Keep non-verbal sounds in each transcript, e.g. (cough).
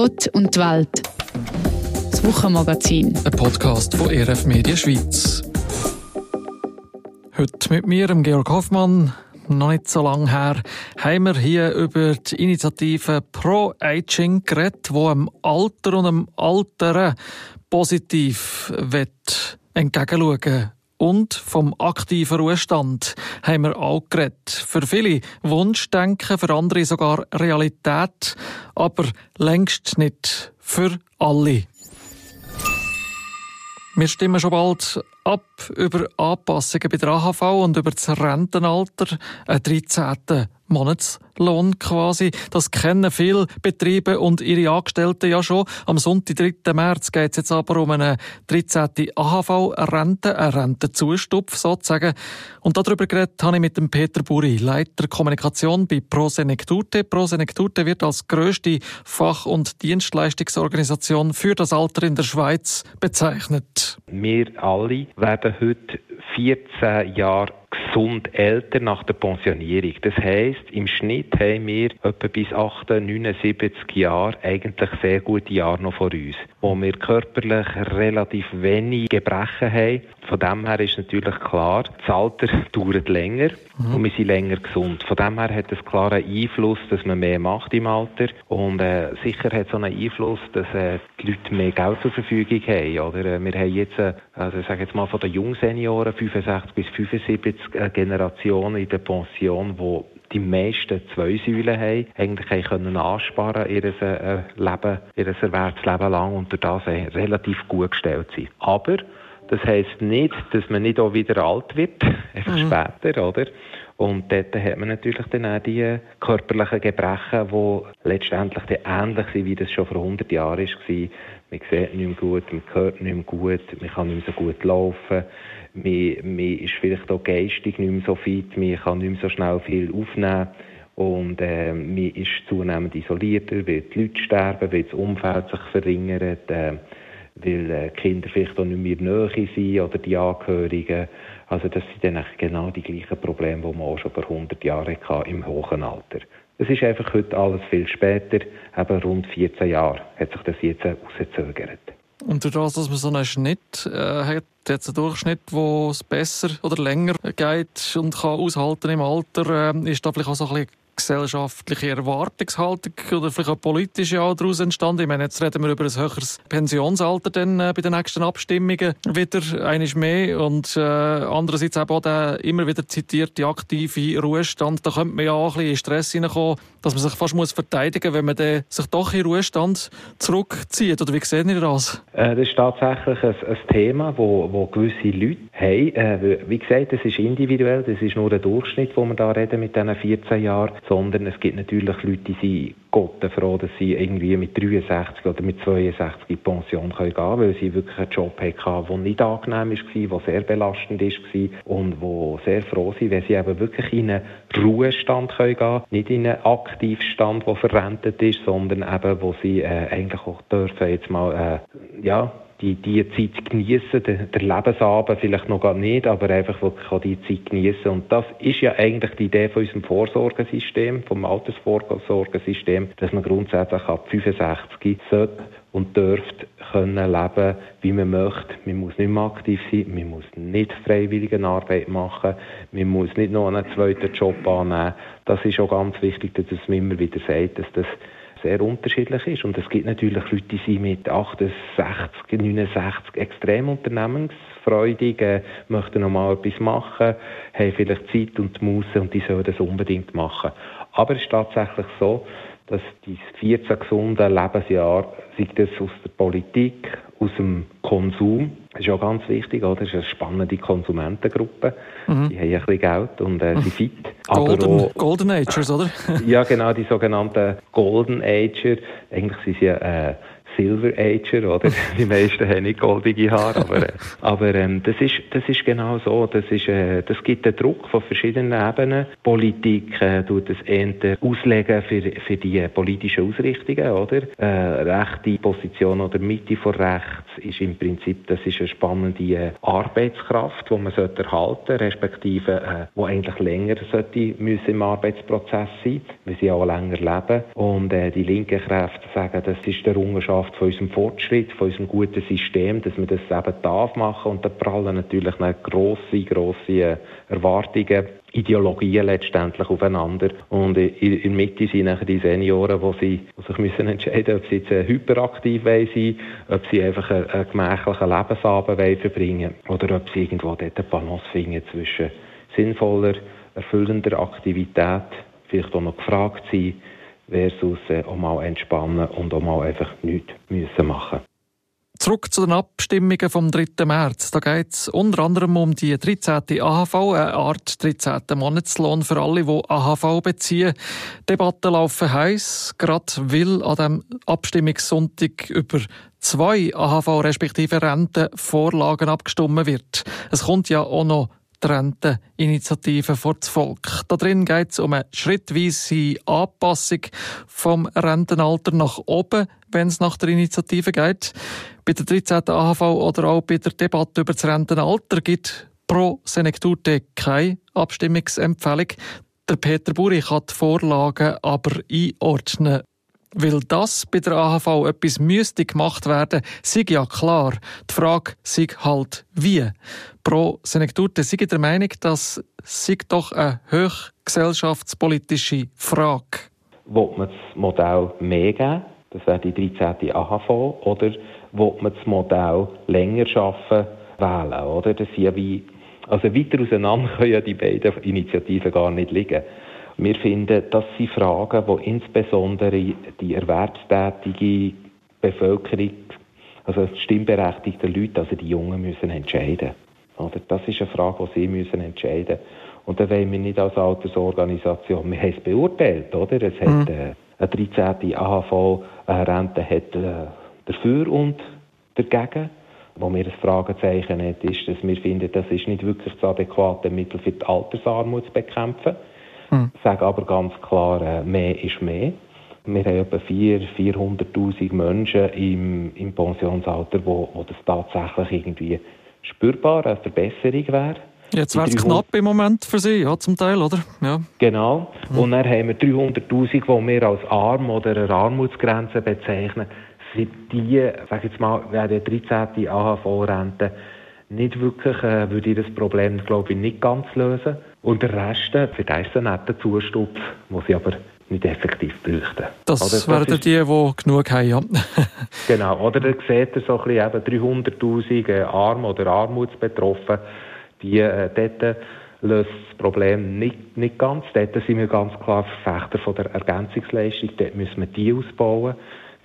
Gott und die Welt. Das Wochenmagazin. Ein Podcast von ERF Media Schweiz. Heute mit mir, Georg Hoffmann, noch nicht so lange her, haben wir hier über die Initiative Pro Aging geredet, die dem Alter und dem Alteren positiv entgegenschauen und vom aktiven Ruhestand haben wir auch geredet. Für viele Wunschdenken, für andere sogar Realität, aber längst nicht für alle. Wir stimmen schon bald ab über Anpassungen bei der AHV und über das Rentenalter, einen 13. Monatslohn quasi. Das kennen viele Betriebe und ihre Angestellten ja schon. Am Sonntag, 3. März, geht es jetzt aber um eine 13. AHV-Rente, eine Rentenzustupf sozusagen. Und darüber geredet habe ich mit dem Peter Buri, Leiter Kommunikation bei Prosenectute. Prosenectute wird als grösste Fach- und Dienstleistungsorganisation für das Alter in der Schweiz bezeichnet. Wir alle werden heute 14 Jahre gesund älter nach der Pensionierung. Das heisst, im Schnitt haben wir etwa bis 78, 79 Jahre eigentlich sehr gute Jahre noch vor uns, wo wir körperlich relativ wenig Gebrechen haben. Von dem her ist natürlich klar, das Alter (laughs) dauert länger mhm. und wir sind länger gesund. Von dem her hat es klaren Einfluss, dass man mehr macht im Alter und äh, sicher hat es auch einen Einfluss, dass äh, die Leute mehr Geld zur Verfügung haben. Oder? Äh, wir haben jetzt, äh, also ich sage jetzt mal von den Jungsenioren 65 bis 75 eine Generation in der Pension, wo die meisten zwei Säulen haben, eigentlich können ansparen ihr äh, Leben, ihr Erwerbsleben lang und durch das relativ gut gestellt sind. Aber das heisst nicht, dass man nicht auch wieder alt wird, (laughs) einfach mhm. später, oder? Und dort hat man natürlich dann auch die körperlichen Gebrechen, die letztendlich ähnlich sind, wie das schon vor 100 Jahren war. Man sieht nicht mehr gut, man hört nicht mehr gut, man kann nicht mehr so gut laufen, man, man ist vielleicht auch geistig nicht mehr so fit, man kann nicht mehr so schnell viel aufnehmen und äh, man ist zunehmend isolierter, weil die Leute sterben, weil das Umfeld sich verringert, äh, weil äh, Kinder vielleicht auch nicht mehr Nähe sind oder die Angehörigen. Also das sind dann genau die gleichen Probleme, die man auch schon vor 100 Jahren hatte im hohen Alter. Es ist einfach heute alles viel später, eben rund 14 Jahre hat sich das jetzt herausgezögert. Und durch das, dass man so einen Schnitt äh, hat, jetzt einen Durchschnitt, wo es besser oder länger geht und kann aushalten im Alter, äh, ist da vielleicht auch so ein bisschen gesellschaftliche Erwartungshaltung oder vielleicht auch politische auch daraus entstanden? Ich meine, jetzt reden wir über ein höheres Pensionsalter dann äh, bei den nächsten Abstimmungen wieder, eines mehr und äh, andererseits eben auch der immer wieder zitierte aktive Ruhestand. Da könnte man ja auch ein bisschen in Stress hineinkommen, dass man sich fast muss verteidigen muss, wenn man sich doch in Ruhestand zurückzieht. Oder wie sehen Sie das? Äh, das ist tatsächlich ein, ein Thema, wo, wo gewisse Leute haben. Äh, wie gesagt, das ist individuell, das ist nur ein Durchschnitt, wo wir da reden mit diesen 14 Jahren sondern es gibt natürlich Leute, die sind Gott froh, dass sie irgendwie mit 63 oder mit 62 in Pension gehen können, weil sie wirklich einen Job hatten, der nicht angenehm war, der sehr belastend war und wo sehr froh sind, wenn sie eben wirklich in einen Ruhestand gehen können, nicht in einen Aktivstand, der verrentet ist, sondern eben, wo sie äh, eigentlich auch dürfen jetzt mal, äh, ja, die, die Zeit genießen, der, der Lebensabend vielleicht noch gar nicht, aber einfach wirklich auch die Zeit genießen. Und das ist ja eigentlich die Idee von unserem Vorsorgesystem, vom Altersvorsorgesystem, dass man grundsätzlich ab 65 sollte und dürft können leben, wie man möchte. Man muss nicht mehr aktiv sein, man muss nicht freiwillige Arbeit machen, man muss nicht noch einen zweiten Job annehmen. Das ist auch ganz wichtig, dass man immer wieder sagt, dass das sehr unterschiedlich ist. Und es gibt natürlich Leute, die sind mit 68, 69 extrem unternehmensfreudig, möchten noch mal etwas machen, haben vielleicht Zeit und Muße und die sollen das unbedingt machen. Aber es ist tatsächlich so, dass die 14 gesunden Lebensjahre, sei das aus der Politik, aus dem Konsum, das ist auch ganz wichtig, oder? Das ist eine spannende Konsumentengruppe. Mhm. Die haben ein bisschen Geld und äh, sind fit. Golden, auch, Golden Agers, oder? ja, genau, die sogenannten Golden Ager. Eigentlich sind sie äh, Silver Ager, oder? (laughs) Die meisten haben nicht goldige Haare, aber, äh, aber ähm, das, ist, das ist genau so. Das, ist, äh, das gibt einen Druck von verschiedenen Ebenen. Politik äh, tut das eher auslegen für, für die politischen Ausrichtungen, oder? Äh, rechte Position oder Mitte von rechts ist im Prinzip, das ist eine spannende äh, Arbeitskraft, die man sollte erhalten, respektive, äh, wo eigentlich länger sollte müssen im Arbeitsprozess sein, weil sie auch länger leben. Und äh, die linken Kräfte sagen, das ist der Errungenschaft von unserem Fortschritt, von unserem guten System, dass man das eben darf machen. Und da prallen natürlich grosse, grosse äh, Erwartungen Ideologien letztendlich aufeinander. Und in der Mitte sind nachher die Senioren, die, sie, die sich müssen entscheiden ob sie jetzt äh, hyperaktiv sein ob sie einfach einen, einen gemächlichen Lebensabend verbringen oder ob sie irgendwo dort eine Balance finden zwischen sinnvoller, erfüllender Aktivität, vielleicht auch noch gefragt sein, versus äh, auch mal entspannen und auch mal einfach nichts müssen machen Zurück zu den Abstimmungen vom 3. März. Da geht es unter anderem um die 13. AHV, eine Art 13. Monatslohn für alle, die AHV beziehen. Debatten laufen heiß, gerade weil an dem Abstimmungssonntag über zwei AHV respektive Rentenvorlagen abgestimmt wird. Es kommt ja auch noch die Renteninitiative vor das Volk. Da drin geht es um eine schrittweise Anpassung vom Rentenalter nach oben, wenn es nach der Initiative geht. Bei der 13. AHV oder auch bei der Debatte über das Rentenalter gibt pro Senekturte keine Abstimmungsempfehlung. Der Peter Buri kann die Vorlagen aber einordnen. Weil das bei der AHV etwas müsste gemacht werden, sei ja klar. Die Frage sei halt wie. Pro Senekturte sei der Meinung, dass sei doch eine hochgesellschaftspolitische Frage. Will man das Modell mehr geben? Das wäre die 13. AHV. Oder will man das Modell länger schaffen wählen? Oder? Das ja wie, also weiter auseinander (laughs) können ja die beiden Initiativen gar nicht liegen. Wir finden, das sind Fragen, die insbesondere die erwerbstätige Bevölkerung, also stimmberechtigte Leute, also die Jungen, müssen entscheiden. Oder? Das ist eine Frage, die sie müssen entscheiden Und da wollen wir nicht als Altersorganisation, wir haben es beurteilt, oder? Es mhm. hat äh, eine 13. AHV-Rente hat äh, dafür und dagegen. Wo wir ein Fragezeichen hat, ist, dass wir finden, das ist nicht wirklich das adäquate Mittel für die Altersarmut zu bekämpfen. Hm. Sage aber ganz klar, äh, mehr ist mehr. Wir haben etwa 400.000 Menschen im, im Pensionsalter, wo, wo das tatsächlich irgendwie spürbar eine Verbesserung wäre. Jetzt wäre es knapp im Moment für Sie, ja, zum Teil, oder? Ja. Genau. Hm. Und dann haben wir 300'000, die wir als arm oder eine Armutsgrenze bezeichnen. Sind die, sag ich jetzt mal, wäre die 13. AHV-Rente nicht wirklich, äh, würde ich das Problem, glaube ich, nicht ganz lösen. Und der Rest, äh, für das ist ein netter Zustupf, den sie aber nicht effektiv bräuchten. Das, das wären die, die genug haben, ja. (laughs) genau, oder da sieht ihr so ein bisschen 300'000 äh, Arm- oder Armutsbetroffen, die äh, dort löst das Problem nicht, nicht ganz. Dort sind wir ganz klar Verfechter von der Ergänzungsleistung, dort müssen wir die ausbauen.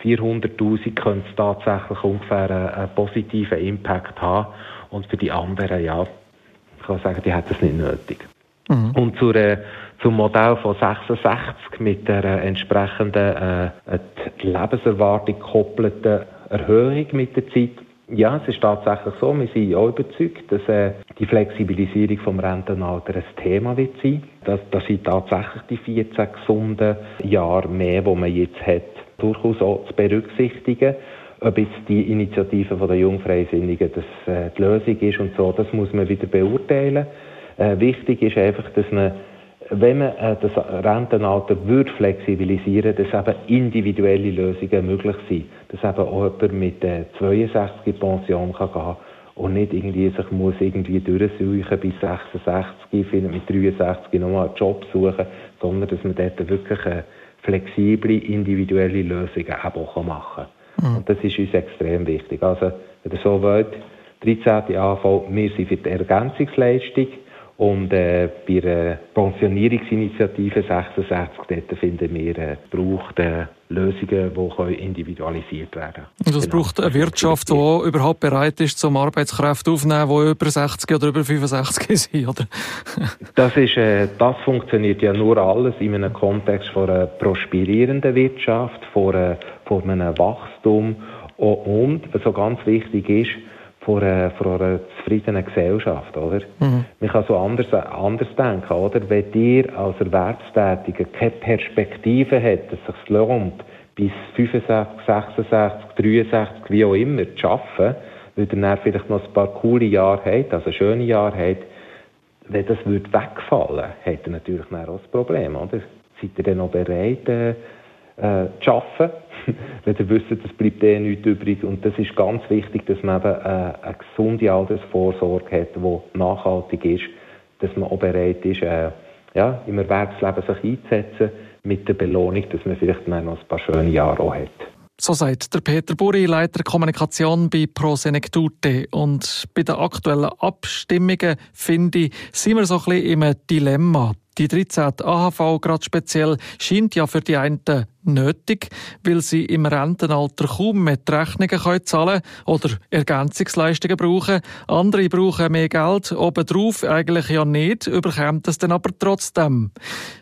400'000 könnte es tatsächlich ungefähr einen, einen positiven Impact haben und für die anderen, ja, ich kann sagen, die hätten es nicht nötig. Mhm. Und zur, äh, zum Modell von 66 mit der äh, entsprechenden äh, Lebenserwartung gekoppelten Erhöhung mit der Zeit. Ja, es ist tatsächlich so, wir sind auch überzeugt, dass äh, die Flexibilisierung vom Rentenalter ein Thema wird sein. Dass, dass sind tatsächlich die 14 gesunden Jahre mehr, die man jetzt hat, durchaus auch zu berücksichtigen. Ob jetzt die Initiative der Jungfreisinnigen das, äh, die Lösung ist und so, das muss man wieder beurteilen. Äh, wichtig ist einfach, dass man, wenn man äh, das Rentenalter würde flexibilisieren, dass eben individuelle Lösungen möglich sind. Dass eben auch jemand mit äh, 62 Pension kann gehen und nicht irgendwie sich muss irgendwie durchsuchen bis 66, findet mit 63 nochmal einen Job suchen, sondern dass man dort wirklich eine flexible, individuelle Lösungen auch machen kann. Mhm. Und das ist uns extrem wichtig. Also, wenn ihr so wollt, 13. AV, wir sind für die Ergänzungsleistung, und äh, bei der Pensionierungsinitiative 66 dort finden wir, äh, braucht äh, Lösungen, die individualisiert werden können. Und es genau. braucht eine Wirtschaft, die überhaupt bereit ist, zum Arbeitskräfte aufzunehmen, die über 60 oder über 65 (laughs) sind, oder? das, ist, äh, das funktioniert ja nur alles in einem Kontext von einer prosperierenden Wirtschaft, von, einer, von einem Wachstum Und was so ganz wichtig ist, vor einer, vor einer zufriedenen Gesellschaft, oder? Mhm. Man kann so anders, anders denken, oder? Wenn ihr als Erwerbstätiger keine Perspektive habt, dass es sich lohnt, bis 65, 66, 63, wie auch immer, zu arbeiten, weil ihr dann vielleicht noch ein paar coole Jahre habt, also schöne Jahre habt, wenn das würde wegfallen, hätte ihr natürlich auch ein Problem, oder? Seid ihr dann noch bereit, äh, zu arbeiten? (laughs) wenn ihr wisst, es bleibt eh nichts übrig. Und das ist ganz wichtig, dass man eben äh, eine gesunde Altersvorsorge hat, die nachhaltig ist, dass man auch bereit ist, äh, ja, im Erwerbsleben sich einzusetzen, mit der Belohnung, dass man vielleicht noch ein paar schöne Jahre auch hat. So sagt der Peter Buri, Leiter Kommunikation bei Prosenektute. Und bei den aktuellen Abstimmungen, finde ich, sind wir so ein bisschen im Dilemma. Die 13. AHV gerade speziell scheint ja für die einen nötig, weil sie im Rentenalter kaum mehr die Rechnungen können zahlen oder Ergänzungsleistungen brauchen. Andere brauchen mehr Geld, obendrauf eigentlich ja nicht, überkommt es dann aber trotzdem.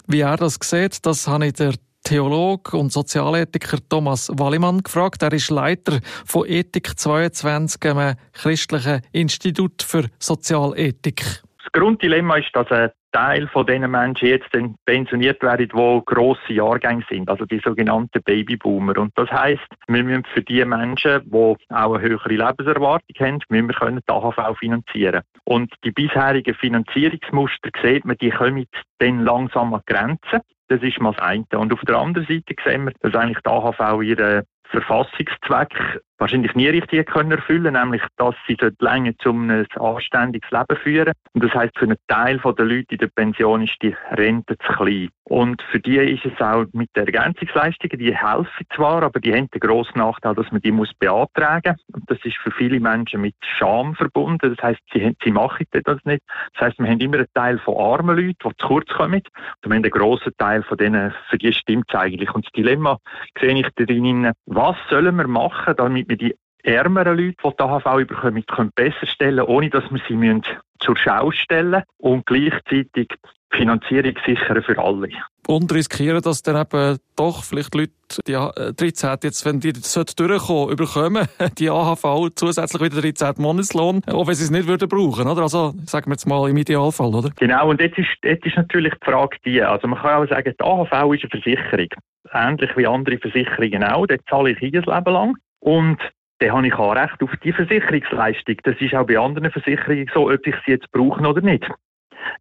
Wie er das sieht, das habe ich der Theolog und Sozialethiker Thomas Wallimann gefragt. Er ist Leiter von Ethik 22, einem christlichen Institut für Sozialethik. Das Grunddilemma ist, dass ein Teil von diesen Menschen jetzt pensioniert werden, die grosse Jahrgänge sind, also die sogenannten Babyboomer. Und das heißt, wir müssen für die Menschen, die auch eine höhere Lebenserwartung haben, müssen wir können die AHV finanzieren. Und die bisherigen Finanzierungsmuster sieht man, die kommen dann langsam an Grenzen. Das ist mal das eine. Und auf der anderen Seite sehen wir, dass eigentlich die AHV ihren Verfassungszweck wahrscheinlich nie richtig können erfüllen, nämlich dass sie länger zum ein anständiges Leben führen. Und das heißt, für einen Teil der Leute in der Pension ist die Rente zu klein. Und für die ist es auch mit den Ergänzungsleistungen, die helfen zwar, aber die haben den grossen Nachteil, dass man die muss beantragen muss. Und das ist für viele Menschen mit Scham verbunden. Das heißt, sie, sie machen das nicht. Das heißt, wir haben immer einen Teil von armen Leuten, die zu kurz kommen. Und wir haben einen grossen Teil von denen, für die stimmt es eigentlich. Und das Dilemma sehe ich darin, was sollen wir machen, damit wir die ärmeren Leute, die die AHV bekommen, können besser stellen, ohne dass wir sie müssen zur Schau stellen und gleichzeitig Finanzierung sichern für alle. Und riskieren, dass dann eben doch vielleicht Leute, die 13, jetzt, wenn die das durchkommen, überkommen, (laughs) die AHV zusätzlich wieder 13 Monatslohn, auch wenn sie es nicht würden brauchen, oder? Also, sagen wir jetzt mal im Idealfall, oder? Genau, und jetzt ist, jetzt ist natürlich die Frage die, also man kann auch sagen, die AHV ist eine Versicherung. Ähnlich wie andere Versicherungen auch, dort zahle ich ein Leben lang. Und dann habe ich auch Recht auf die Versicherungsleistung. Das ist auch bei anderen Versicherungen so, ob ich sie jetzt brauche oder nicht.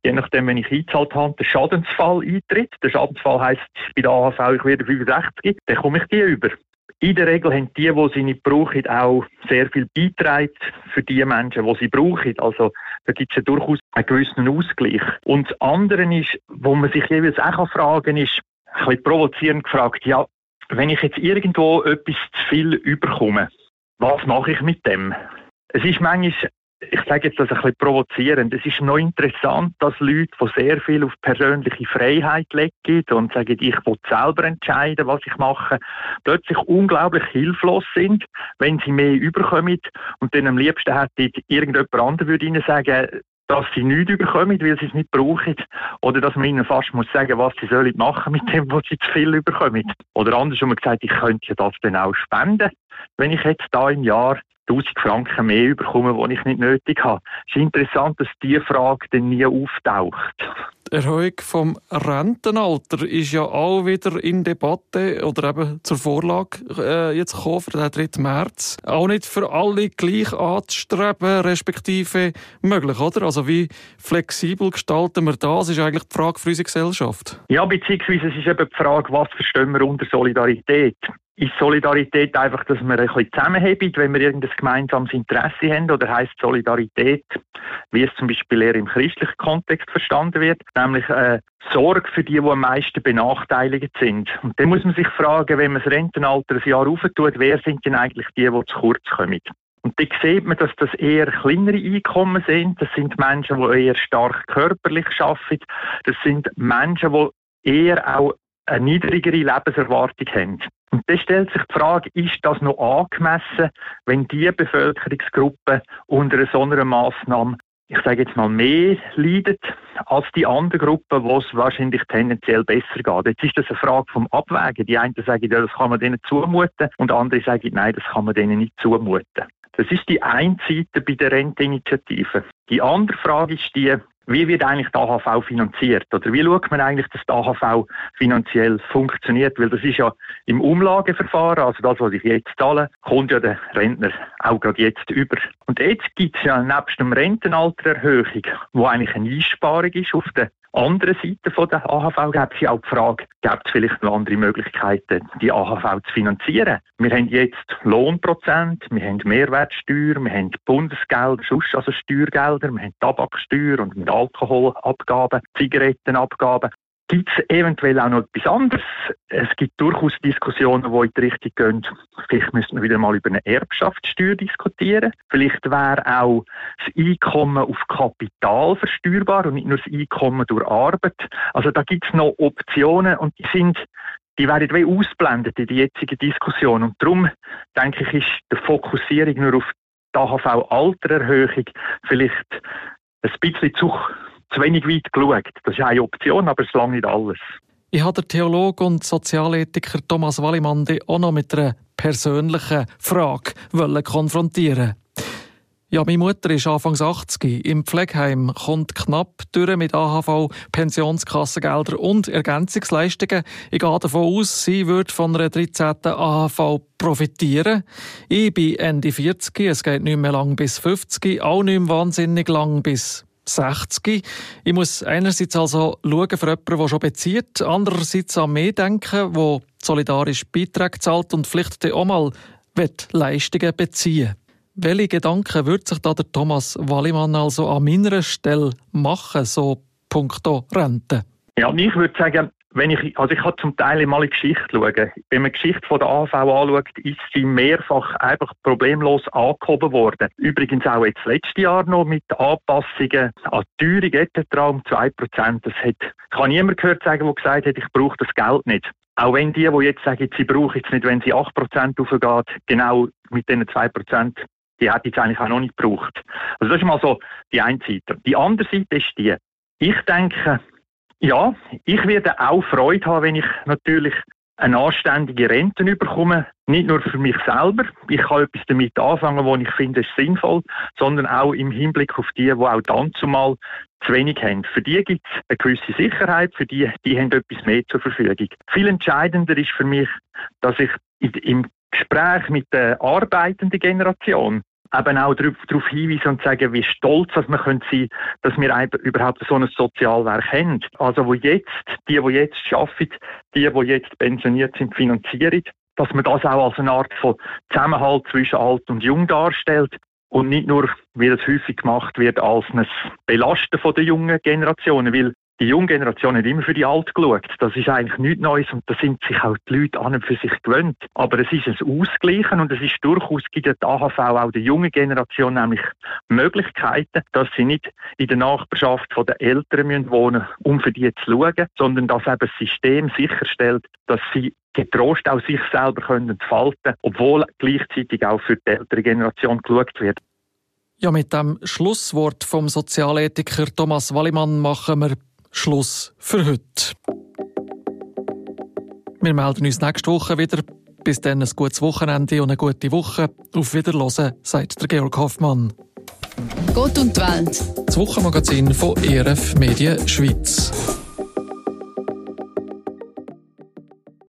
Je nachdem, wenn ich eingezahlt habe, der Schadensfall eintritt. Der Schadensfall heisst, bei der AHV, ich werde 65, dann komme ich die über. In der Regel haben die, die sie nicht brauchen, auch sehr viel beitragen für die Menschen, die sie brauchen. Also da gibt es ja durchaus einen gewissen Ausgleich. Und das andere ist, wo man sich jeweils auch fragen kann, ist, ein bisschen provozierend gefragt, ja, wenn ich jetzt irgendwo etwas zu viel überkomme, was mache ich mit dem? Es ist manchmal, ich sage jetzt das ein bisschen provozierend, es ist noch interessant, dass Leute, die sehr viel auf persönliche Freiheit legen und sagen, ich will selber entscheiden, was ich mache, plötzlich unglaublich hilflos sind, wenn sie mehr überkommen und dann am liebsten hätte irgendjemand anderes würde ihnen sagen, dass sie nichts überkommen, weil sie es nicht brauchen. Oder dass man ihnen fast muss sagen, was sie sollen machen mit dem, was sie zu viel überkommen. Oder anders andersrum gesagt, ich könnte ja das dann auch spenden, wenn ich jetzt da im Jahr 1000 Franken mehr überkomme, die ich nicht nötig habe. Es ist interessant, dass diese Frage dann nie auftaucht. Die Erhöhung vom Rentenalter ist ja auch wieder in Debatte oder eben zur Vorlage äh, jetzt gekommen für den 3. März. Auch nicht für alle gleich anzustreben, respektive möglich, oder? Also wie flexibel gestalten wir das, ist eigentlich die Frage für unsere Gesellschaft. Ja, beziehungsweise es ist eben die Frage, was verstehen wir unter Solidarität? Ist Solidarität einfach, dass wir ein bisschen zusammenheben, wenn wir irgendein gemeinsames Interesse haben? Oder heißt Solidarität, wie es zum Beispiel eher im christlichen Kontext verstanden wird, nämlich äh, Sorge für die, die am meisten benachteiligt sind? Und dann muss man sich fragen, wenn man das Rentenalter ein Jahr aufentut, wer sind denn eigentlich die, die zu kurz kommen? Und da sieht man, dass das eher kleinere Einkommen sind. Das sind Menschen, die eher stark körperlich arbeiten. Das sind Menschen, die eher auch eine niedrigere Lebenserwartung haben. Und da stellt sich die Frage, ist das noch angemessen, wenn diese Bevölkerungsgruppe unter so einer Massnahme ich sage jetzt mal, mehr leidet als die andere Gruppe, wo es wahrscheinlich tendenziell besser geht. Jetzt ist das eine Frage vom Abwägen. Die einen sagen, ja, das kann man denen zumuten und andere sagen, nein, das kann man denen nicht zumuten. Das ist die eine Seite bei der Renteninitiative. Die andere Frage ist die, wie wird eigentlich die AHV finanziert? Oder wie schaut man eigentlich, dass die AHV finanziell funktioniert? Weil das ist ja im Umlageverfahren, also das, was ich jetzt zahle, kommt ja der Rentner auch gerade jetzt über. Und jetzt gibt es ja nebst dem Rentenaltererhöhung, wo eigentlich eine Einsparung ist auf der anderen Seite der AHV gibt es ja auch die Frage, gibt es vielleicht noch andere Möglichkeiten, die AHV zu finanzieren? Wir haben jetzt Lohnprozent, wir haben Mehrwertsteuer, wir haben Bundesgelder, also Steuergelder, wir haben Tabaksteuer und mit Alkoholabgaben, Zigarettenabgaben. Gibt es eventuell auch noch etwas anderes? Es gibt durchaus Diskussionen, die in die Richtung gehen. Vielleicht müssen wir wieder mal über eine Erbschaftssteuer diskutieren. Vielleicht wäre auch das Einkommen auf Kapital versteuerbar und nicht nur das Einkommen durch Arbeit. Also da gibt es noch Optionen und die sind die werden wie ausblendet in die jetzige Diskussion. Und darum, denke ich, ist die Fokussierung nur auf die AHV-Altererhöhung vielleicht ein bisschen zu zu wenig weit geschaut. Das ist eine Option, aber es lange nicht alles. Ich habe den Theologen und Sozialethiker Thomas Wallimann auch noch mit einer persönlichen Frage konfrontieren ja, meine Mutter ist Anfangs 80. Im Pflegeheim kommt knapp durch mit AHV, Pensionskassengelder und Ergänzungsleistungen. Ich gehe davon aus, sie wird von einer 13. AHV profitieren. Ich bin Ende 40, es geht nicht mehr lang bis 50, auch nicht mehr wahnsinnig lang bis 60. Ich muss einerseits also schauen für jemanden, der schon bezieht, andererseits an mich denken, der solidarisch Beiträge zahlt und vielleicht auch mal Leistungen beziehen Welche Gedanken würde sich da der Thomas Wallimann also an meiner Stelle machen, so punkto Rente? Ja, ich würde sagen, wenn ich, also ich habe zum Teil mal in Geschichte schauen. Wenn man die Geschichte von der AV anschaut, ist sie mehrfach einfach problemlos angehoben worden. Übrigens auch jetzt letztes Jahr noch mit Anpassungen an die Teuerung etc. um 2%. Das hat, ich habe niemand gehört sagen, der gesagt hat, ich brauche das Geld nicht. Auch wenn die, die jetzt sagen, sie brauchen es nicht, wenn sie 8% aufgeht, genau mit diesen 2%, die hat jetzt eigentlich auch noch nicht gebraucht. Also das ist mal so die eine Seite. Die andere Seite ist die, ich denke, ja, ich werde auch Freude haben, wenn ich natürlich eine anständige Rente bekomme. Nicht nur für mich selber. Ich kann etwas damit anfangen, wo ich finde, ist sinnvoll, sondern auch im Hinblick auf die, die auch dann zumal zu wenig haben. Für die gibt es eine gewisse Sicherheit, für die, die haben etwas mehr zur Verfügung. Viel entscheidender ist für mich, dass ich im Gespräch mit der arbeitenden Generation eben auch darauf hinweisen und sagen, wie stolz dass wir können sein dass wir überhaupt so ein Sozialwerk haben. Also wo jetzt, die, die jetzt arbeiten, die, die jetzt pensioniert sind, finanzieren, dass man das auch als eine Art von Zusammenhalt zwischen Alt und Jung darstellt und nicht nur, wie das häufig gemacht wird, als ein Belasten der jungen Generationen, weil die junge Generation hat immer für die Alt geschaut. Das ist eigentlich nichts Neues und da sind sich auch die Leute an und für sich gewöhnt. Aber es ist ein Ausgleichen und es ist durchaus, gibt die AHV auch der jungen Generation nämlich Möglichkeiten, dass sie nicht in der Nachbarschaft von den Eltern müssen um für die zu schauen, sondern dass eben das System sicherstellt, dass sie getrost auch sich selber können entfalten, obwohl gleichzeitig auch für die ältere Generation geschaut wird. Ja, mit dem Schlusswort vom Sozialethiker Thomas Wallimann machen wir Schluss für heute. Wir melden uns nächste Woche wieder. Bis dann ein gutes Wochenende und eine gute Woche. Auf Wiederhören, sagt der Georg Hoffmann. Gott und die Welt. Das Wochenmagazin von ERF Medien Schweiz.